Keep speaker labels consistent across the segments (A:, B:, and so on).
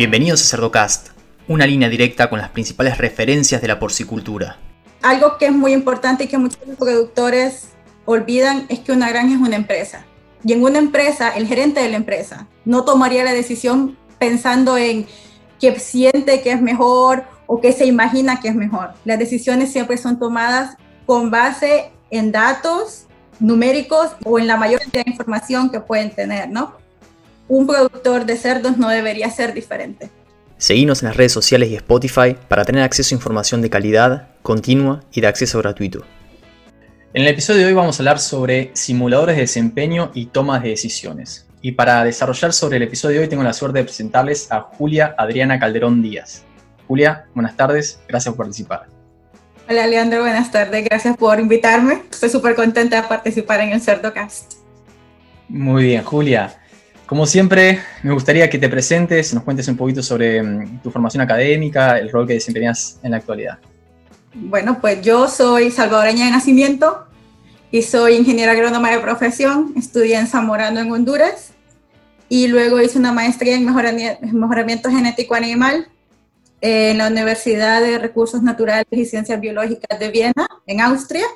A: Bienvenidos a Cerdocast, una línea directa con las principales referencias de la porcicultura.
B: Algo que es muy importante y que muchos productores olvidan es que una granja es una empresa. Y en una empresa, el gerente de la empresa no tomaría la decisión pensando en que siente que es mejor o que se imagina que es mejor. Las decisiones siempre son tomadas con base en datos numéricos o en la mayor cantidad de información que pueden tener, ¿no? Un productor de cerdos no debería ser diferente.
A: Seguimos en las redes sociales y Spotify para tener acceso a información de calidad, continua y de acceso gratuito. En el episodio de hoy vamos a hablar sobre simuladores de desempeño y tomas de decisiones. Y para desarrollar sobre el episodio de hoy tengo la suerte de presentarles a Julia Adriana Calderón Díaz. Julia, buenas tardes, gracias por participar.
B: Hola Leandro, buenas tardes, gracias por invitarme. Estoy súper contenta de participar en el CerdoCast.
A: Muy bien, Julia. Como siempre, me gustaría que te presentes, nos cuentes un poquito sobre mm, tu formación académica, el rol que desempeñas en la actualidad.
B: Bueno, pues yo soy salvadoreña de nacimiento y soy ingeniera agrónoma de profesión. Estudié en Zamorano, en Honduras, y luego hice una maestría en mejoramiento genético animal en la Universidad de Recursos Naturales y Ciencias Biológicas de Viena, en Austria,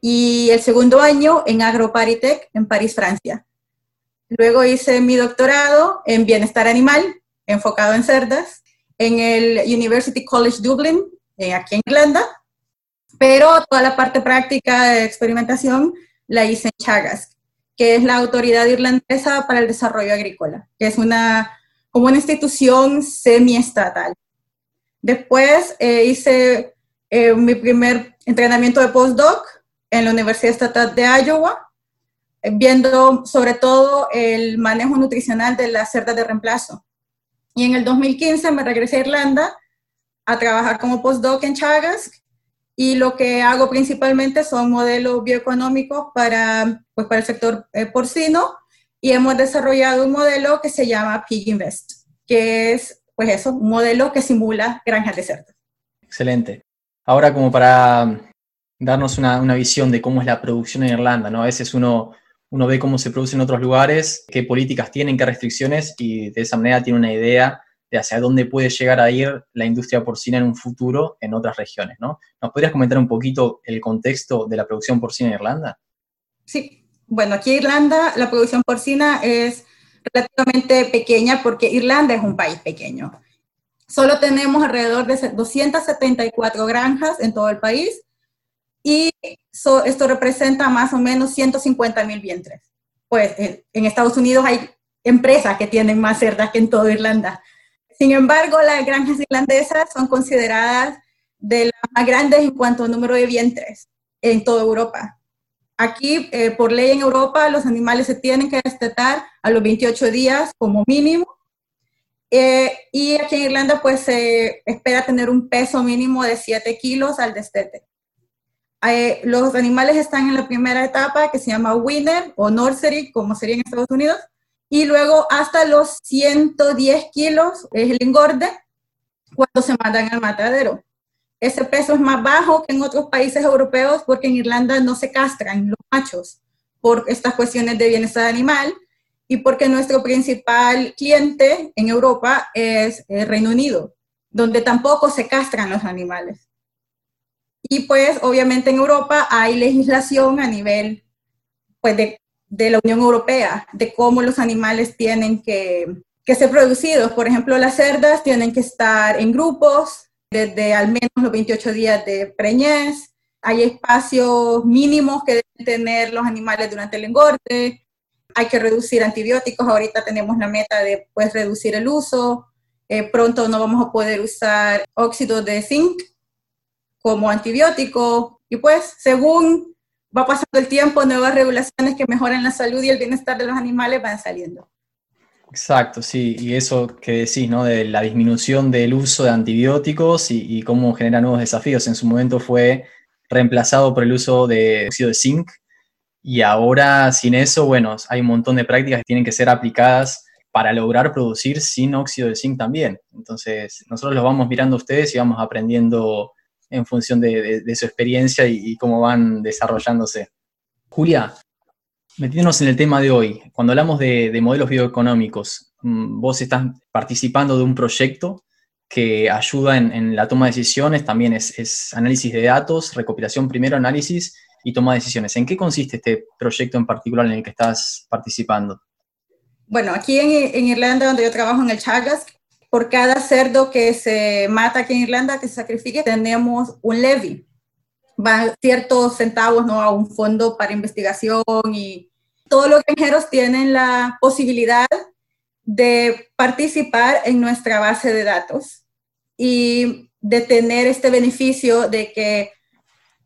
B: y el segundo año en AgroParisTech, en París, Francia. Luego hice mi doctorado en bienestar animal, enfocado en cerdas, en el University College Dublin, eh, aquí en Irlanda, pero toda la parte práctica de experimentación la hice en Chagas, que es la autoridad irlandesa para el desarrollo agrícola, que es una, como una institución semiestatal. Después eh, hice eh, mi primer entrenamiento de postdoc en la Universidad Estatal de Iowa, viendo sobre todo el manejo nutricional de las cerdas de reemplazo. Y en el 2015 me regresé a Irlanda a trabajar como postdoc en Chagas y lo que hago principalmente son modelos bioeconómicos para, pues, para el sector porcino y hemos desarrollado un modelo que se llama Pig Invest, que es pues eso, un modelo que simula granjas de cerdos.
A: Excelente. Ahora como para darnos una, visión de cómo es la producción en Irlanda, ¿no? A veces uno, uno ve cómo se produce en otros lugares, qué políticas tienen, qué restricciones, y de esa manera tiene una idea de hacia dónde puede llegar a ir la industria porcina en un futuro en otras regiones, ¿no? ¿Nos podrías comentar un poquito el contexto de la producción porcina en Irlanda?
B: Sí, bueno, aquí en Irlanda la producción porcina es relativamente pequeña porque Irlanda es un país pequeño. Solo tenemos alrededor de 274 granjas en todo el país y esto representa más o menos 150 mil vientres. Pues en, Estados Unidos hay empresas que tienen más cerdas que en toda Irlanda. Sin embargo, las granjas irlandesas son consideradas de las más grandes en cuanto al número de vientres en toda Europa. Aquí, eh, por ley en Europa, los animales se tienen que destetar a los 28 días como mínimo. Eh, y aquí en Irlanda, pues se espera tener un peso mínimo de 7 kilos al destete. Eh, los animales están en la primera etapa que se llama winner o nursery, como sería en Estados Unidos, y luego hasta los 110 kilos es el engorde cuando se mandan al matadero ese peso es más bajo que en otros países europeos porque en Irlanda no se castran los machos por estas cuestiones de bienestar animal y porque nuestro principal cliente en Europa es el Reino Unido, donde tampoco se castran los animales. Y pues obviamente en Europa hay legislación a nivel pues, de, de la Unión Europea de cómo los animales tienen que, que ser producidos. Por ejemplo, las cerdas tienen que estar en grupos, desde al menos los 28 días de preñez. Hay espacios mínimos que deben tener los animales durante el engorde. Hay que reducir antibióticos. Ahorita tenemos la meta de pues, reducir el uso. Eh, pronto no vamos a poder usar óxido de zinc como antibiótico. Y pues, según va pasando el tiempo, nuevas regulaciones que mejoran la salud y el bienestar de los animales van saliendo.
A: Exacto, sí, y eso que decís, ¿no? De la disminución del uso de antibióticos y, cómo genera nuevos desafíos. En su momento fue reemplazado por el uso de óxido de zinc y ahora sin eso, bueno, hay un montón de prácticas que tienen que ser aplicadas para lograr producir sin óxido de zinc también. Entonces, nosotros los vamos mirando a ustedes y vamos aprendiendo en función de, su experiencia y, cómo van desarrollándose. Julia, Metiéndonos en el tema de hoy, cuando hablamos de, modelos bioeconómicos, mm, vos estás participando de un proyecto que ayuda en, la toma de decisiones, también es, análisis de datos, recopilación primero, análisis y toma de decisiones. ¿En qué consiste este proyecto en particular en el que estás participando?
B: Bueno, aquí en, Irlanda, donde yo trabajo en el Chagas, por cada cerdo que se mata aquí en Irlanda, que se sacrifique, tenemos un levy van ciertos centavos ¿no? a un fondo para investigación y todos los granjeros tienen la posibilidad de participar en nuestra base de datos y de tener este beneficio de que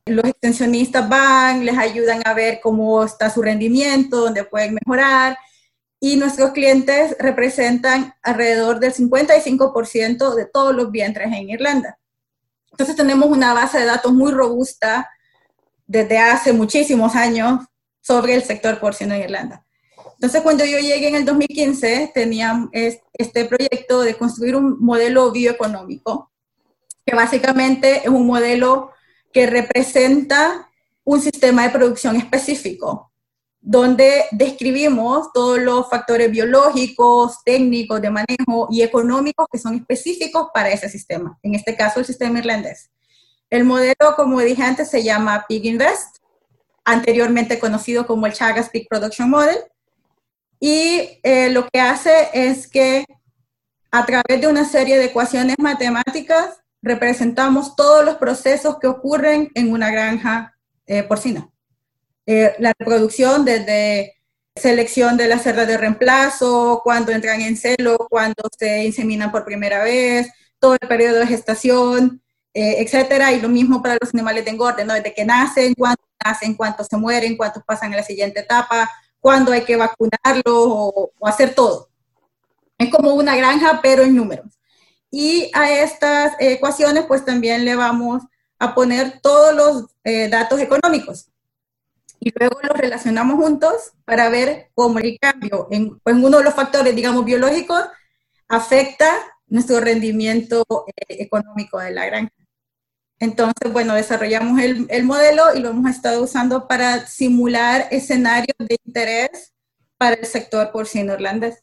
B: los extensionistas van, les ayudan a ver cómo está su rendimiento, dónde pueden mejorar y nuestros clientes representan alrededor del 55% de todos los vientres en Irlanda. Entonces tenemos una base de datos muy robusta desde hace muchísimos años sobre el sector porcino en Irlanda. Entonces cuando yo llegué en el 2015 tenía este proyecto de construir un modelo bioeconómico, que básicamente es un modelo que representa un sistema de producción específico donde describimos todos los factores biológicos, técnicos, de manejo y económicos que son específicos para ese sistema, en este caso el sistema irlandés. El modelo, como dije antes, se llama Pig Invest, anteriormente conocido como el Chagas Pig Production Model, y eh, lo que hace es que a través de una serie de ecuaciones matemáticas representamos todos los procesos que ocurren en una granja eh, porcina. Eh, la reproducción desde selección de las cerdas de reemplazo, cuando entran en celo, cuando se inseminan por primera vez, todo el periodo de gestación, eh, etcétera, y lo mismo para los animales de engorde, ¿no? Desde que nacen, cuánto nacen, cuántos se mueren, cuántos pasan a la siguiente etapa, cuándo hay que vacunarlos o, hacer todo. Es como una granja, pero en números. Y a estas ecuaciones, pues también le vamos a poner todos los eh, datos económicos y luego los relacionamos juntos para ver cómo el cambio en, pues, uno de los factores, digamos, biológicos afecta nuestro rendimiento eh, económico de la granja. Entonces, bueno, desarrollamos el, el, modelo y lo hemos estado usando para simular escenarios de interés para el sector porcino irlandés.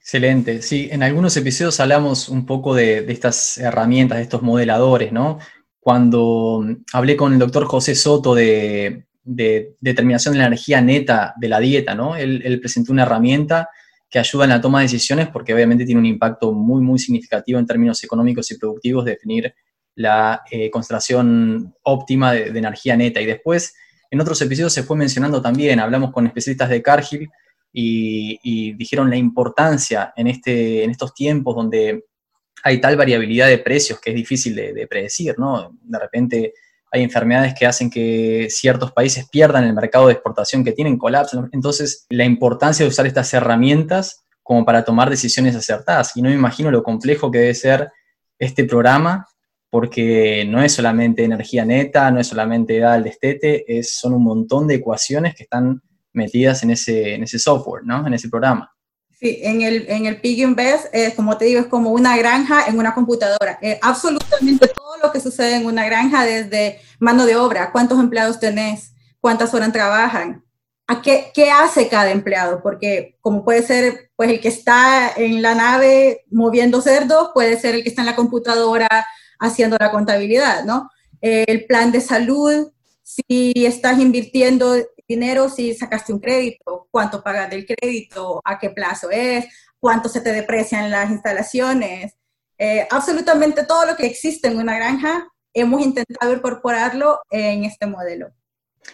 A: Excelente. Sí, en algunos episodios hablamos un poco de, de, estas herramientas, de estos modeladores, ¿no? Cuando hablé con el doctor José Soto de, de determinación de la energía neta de la dieta, ¿no? Él, presentó una herramienta que ayuda en la toma de decisiones porque obviamente tiene un impacto muy, muy significativo en términos económicos y productivos de definir la eh, concentración óptima de, energía neta. Y después, en otros episodios se fue mencionando también, hablamos con especialistas de Cargill y, dijeron la importancia en, este, en estos tiempos donde hay tal variabilidad de precios que es difícil de, de predecir, ¿no? De repente hay enfermedades que hacen que ciertos países pierdan el mercado de exportación que tienen, colapso. Entonces, la importancia de usar estas herramientas como para tomar decisiones acertadas. Y no me imagino lo complejo que debe ser este programa, porque no es solamente energía neta, no es solamente edad al destete, es, son un montón de ecuaciones que están metidas en ese, en ese software, ¿no? en ese programa.
B: Sí, en el, en el Pig Invest, eh, como te digo, es como una granja en una computadora. Eh, absolutamente todo lo que sucede en una granja, desde mano de obra, cuántos empleados tenés, cuántas horas trabajan, a qué, qué hace cada empleado, porque como puede ser pues el que está en la nave moviendo cerdos, puede ser el que está en la computadora haciendo la contabilidad, ¿no? Eh, el plan de salud, si estás invirtiendo dinero si sacaste un crédito, cuánto pagas del crédito, a qué plazo es, cuánto se te deprecian las instalaciones. Eh, absolutamente todo lo que existe en una granja hemos intentado incorporarlo en este modelo.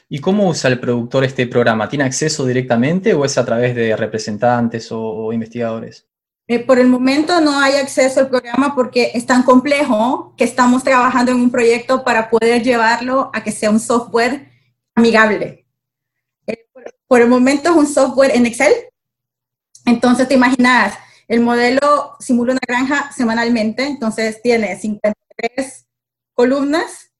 A: ¿Y cómo usa el productor este programa? ¿Tiene acceso directamente o es a través de representantes o, investigadores?
B: Eh, por el momento no hay acceso al programa porque es tan complejo que estamos trabajando en un proyecto para poder llevarlo a que sea un software amigable por el momento es un software en Excel. Entonces te imaginas, el modelo simula una granja semanalmente, entonces tiene 53 columnas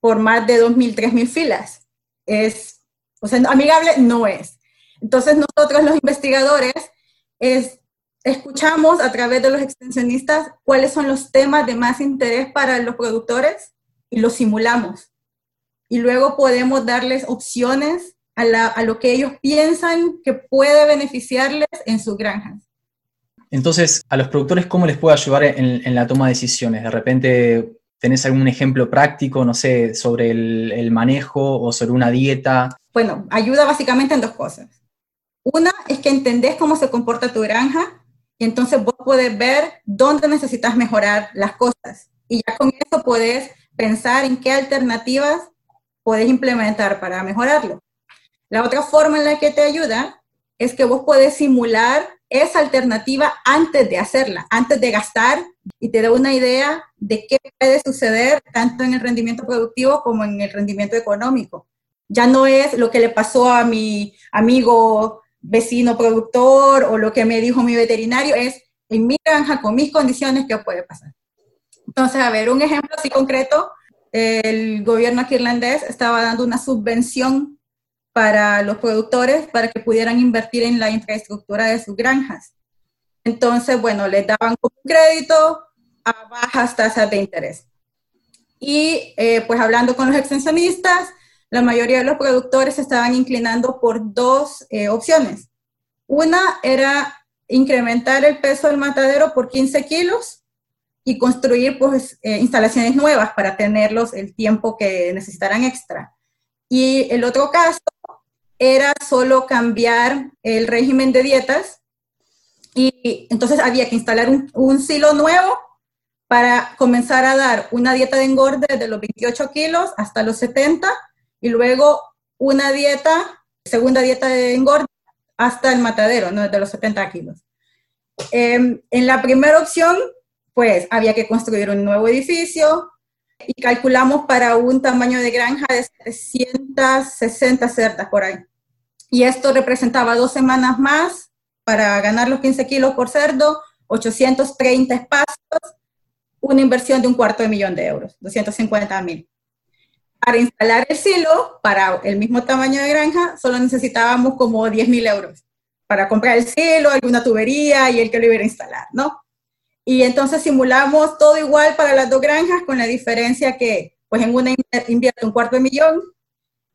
B: por más de 2.000, 3.000 filas. Es, o sea, amigable no es. Entonces nosotros los investigadores es, escuchamos a través de los extensionistas cuáles son los temas de más interés para los productores y los simulamos. Y luego podemos darles opciones a, lo que ellos piensan que puede beneficiarles en sus granjas.
A: Entonces, a los productores, ¿cómo les puede ayudar en, la toma de decisiones? De repente, ¿tenés algún ejemplo práctico, no sé, sobre el, manejo o sobre una dieta?
B: Bueno, ayuda básicamente en dos cosas. Una es que entendés cómo se comporta tu granja y entonces vos podés ver dónde necesitas mejorar las cosas. Y ya con eso podés pensar en qué alternativas podés implementar para mejorarlo. La otra forma en la que te ayuda es que vos podés simular esa alternativa antes de hacerla, antes de gastar, y te da una idea de qué puede suceder tanto en el rendimiento productivo como en el rendimiento económico. Ya no es lo que le pasó a mi amigo vecino productor o lo que me dijo mi veterinario, es en mi granja, con mis condiciones, qué puede pasar. Entonces, a ver, un ejemplo así concreto, el gobierno aquí irlandés estaba dando una subvención para los productores para que pudieran invertir en la infraestructura de sus granjas. Entonces, bueno, les daban un crédito a bajas tasas de interés. Y eh, pues hablando con los extensionistas, la mayoría de los productores se estaban inclinando por dos eh, opciones. Una era incrementar el peso del matadero por 15 kilos y construir pues eh, instalaciones nuevas para tenerlos el tiempo que necesitaran extra. Y el otro caso era solo cambiar el régimen de dietas y entonces había que instalar un, silo nuevo para comenzar a dar una dieta de engorde de los 28 kilos hasta los 70 y luego una dieta, segunda dieta de engorde hasta el matadero, ¿no? de los 70 kilos. Em, en la primera opción, pues había que construir un nuevo edificio y calculamos para un tamaño de granja de 760 cerdas por ahí y esto representaba dos semanas más para ganar los 15 kilos por cerdo, 830 espacios, una inversión de un cuarto de millón de euros, 250 mil. Para instalar el silo, para el mismo tamaño de granja, solo necesitábamos como 10 mil euros para comprar el silo, alguna tubería y el que lo iba a instalar, ¿no? Y entonces simulamos todo igual para las dos granjas, con la diferencia que, pues en una invierto un cuarto de millón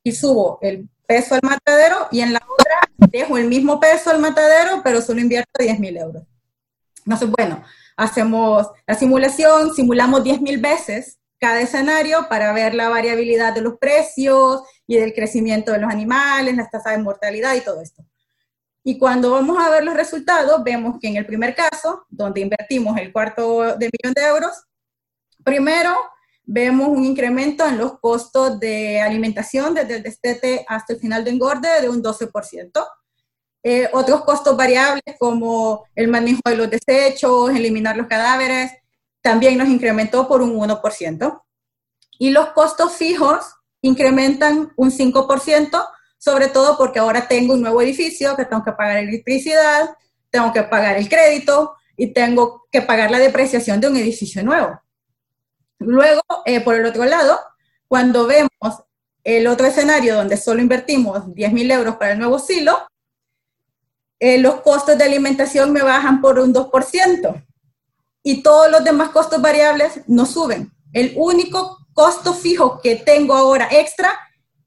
B: y subo el peso al matadero y en la otra dejo el mismo peso al matadero, pero solo invierto 10 mil euros. Entonces, bueno, hacemos la simulación, simulamos 10 mil veces cada escenario para ver la variabilidad de los precios y del crecimiento de los animales, las tasas de mortalidad y todo esto. Y cuando vamos a ver los resultados, vemos que en el primer caso, donde invertimos el cuarto de millón de euros, primero vemos un incremento en los costos de alimentación desde el destete hasta el final de engorde de un 12%. Eh, otros costos variables como el manejo de los desechos, eliminar los cadáveres, también nos incrementó por un 1%. Y los costos fijos incrementan un 5%, sobre todo porque ahora tengo un nuevo edificio que tengo que pagar electricidad, tengo que pagar el crédito y tengo que pagar la depreciación de un edificio nuevo. Luego, eh, por el otro lado, cuando vemos el otro escenario donde solo invertimos 10 mil euros para el nuevo silo, eh, los costos de alimentación me bajan por un 2% y todos los demás costos variables no suben. El único costo fijo que tengo ahora extra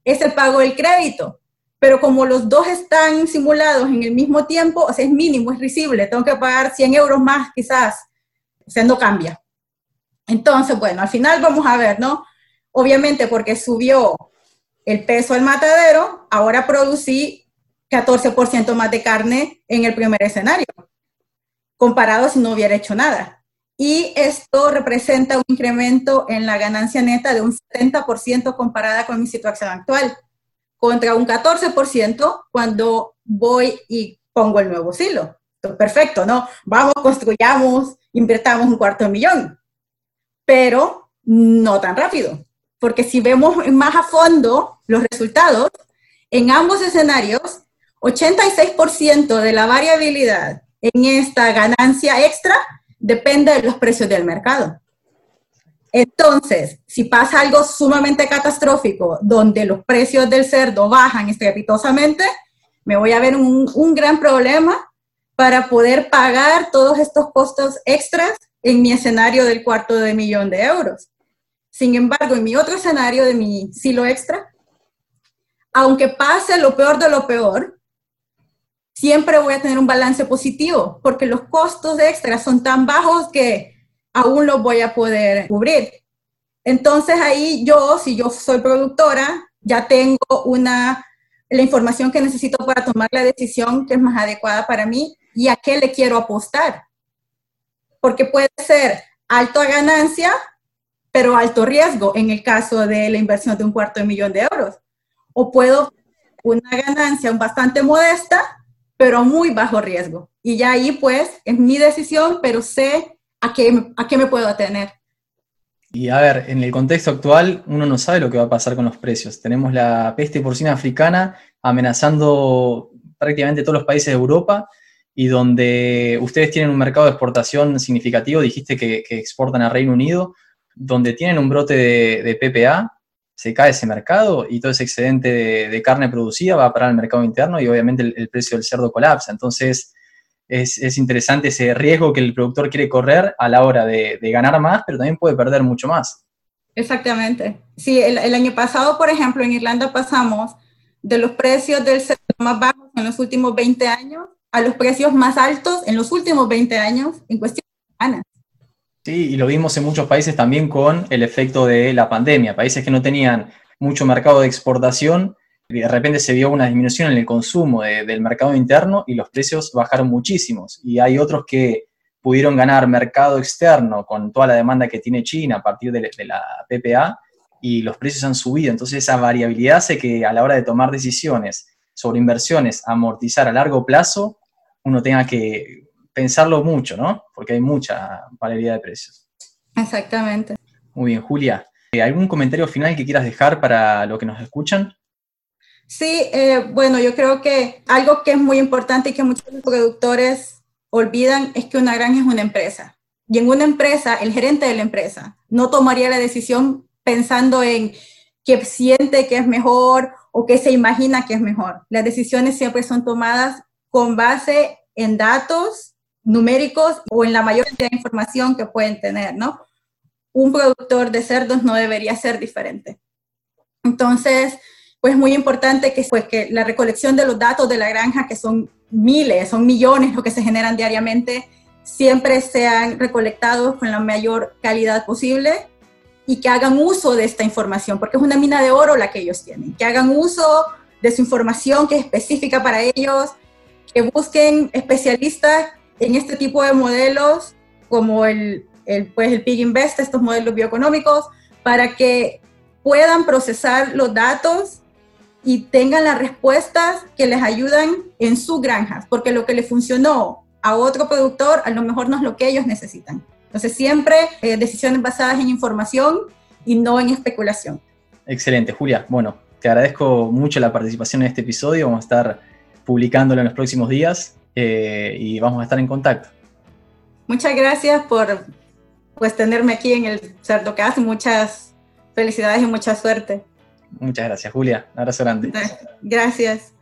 B: es el pago del crédito, pero como los dos están simulados en el mismo tiempo, o sea, es mínimo, es risible, tengo que pagar 100 euros más quizás, o sea, no cambia. Entonces, bueno, al final vamos a ver, ¿no? Obviamente porque subió el peso al matadero, ahora producí 14% más de carne en el primer escenario, comparado si no hubiera hecho nada. Y esto representa un incremento en la ganancia neta de un 70% comparada con mi situación actual, contra un 14% cuando voy y pongo el nuevo silo. perfecto, ¿no? Vamos, construyamos, invertamos un cuarto de millón pero no tan rápido. Porque si vemos más a fondo los resultados, en ambos escenarios, 86% de la variabilidad en esta ganancia extra depende de los precios del mercado. Entonces, si pasa algo sumamente catastrófico, donde los precios del cerdo bajan estrepitosamente, me voy a ver un, gran problema para poder pagar todos estos costos extras en mi escenario del cuarto de millón de euros. Sin embargo, en mi otro escenario de mi silo extra, aunque pase lo peor de lo peor, siempre voy a tener un balance positivo, porque los costos extras son tan bajos que aún los voy a poder cubrir. Entonces ahí yo, si yo soy productora, ya tengo una, la información que necesito para tomar la decisión que es más adecuada para mí y a qué le quiero apostar. Porque puede ser alto a ganancia, pero alto riesgo en el caso de la inversión de un cuarto de millón de euros. O puedo una ganancia bastante modesta, pero muy bajo riesgo. Y ya ahí pues es mi decisión, pero sé a qué, a qué me puedo atener.
A: Y a ver, en el contexto actual uno no sabe lo que va a pasar con los precios. Tenemos la peste porcina africana amenazando prácticamente todos los países de Europa y donde ustedes tienen un mercado de exportación significativo, dijiste que, exportan a Reino Unido, donde tienen un brote de, PPA, se cae ese mercado y todo ese excedente de, carne producida va a parar al mercado interno y obviamente el precio del cerdo colapsa. Entonces, es, interesante ese riesgo que el productor quiere correr a la hora de, ganar más, pero también puede perder mucho más.
B: Exactamente. Sí, el, año pasado, por ejemplo, en Irlanda pasamos de los precios del cerdo más bajos en los últimos 20 años a los precios más altos en los últimos 20 años en cuestión de semanas.
A: Sí, y lo vimos en muchos países también con el efecto de la pandemia. Países que no tenían mucho mercado de exportación de repente se vio una disminución en el consumo del mercado interno y los precios bajaron muchísimos. Y hay otros que pudieron ganar mercado externo con toda la demanda que tiene China a partir de, la PPA y los precios han subido. Entonces esa variabilidad hace que a la hora de tomar decisiones sobre inversiones, amortizar a largo plazo, uno tenga que pensarlo mucho, ¿no? Porque hay mucha variabilidad de precios.
B: Exactamente.
A: Muy bien, Julia. ¿Algún comentario final que quieras dejar para lo que nos escuchan?
B: Sí, eh, bueno, yo creo que algo que es muy importante y que muchos productores olvidan es que una granja es una empresa. Y en una empresa, el gerente de la empresa no tomaría la decisión pensando en que siente que es mejor o que se imagina que es mejor. Las decisiones siempre son tomadas con base en datos numéricos o en la mayor cantidad de información que pueden tener, ¿no? Un productor de cerdos no debería ser diferente. Entonces, pues muy importante que, pues, que la recolección de los datos de la granja, que son miles, son millones lo que se generan diariamente, siempre sean recolectados con la mayor calidad posible y que hagan uso de esta información, porque es una mina de oro la que ellos tienen, que hagan uso de su información que es específica para ellos, que busquen especialistas en este tipo de modelos como el, el, pues el Pig Invest, estos modelos bioeconómicos, para que puedan procesar los datos y tengan las respuestas que les ayudan en sus granjas, porque lo que le funcionó a otro productor a lo mejor no es lo que ellos necesitan. Entonces siempre eh, decisiones basadas en información y no en especulación.
A: Excelente, Julia. Bueno, te agradezco mucho la participación en este episodio. Vamos a estar publicándolo en los próximos días eh, y vamos a estar en contacto.
B: Muchas gracias por pues tenerme aquí en el Cerdocast. Muchas felicidades y mucha suerte.
A: Muchas gracias, Julia. Un abrazo grande.
B: Gracias.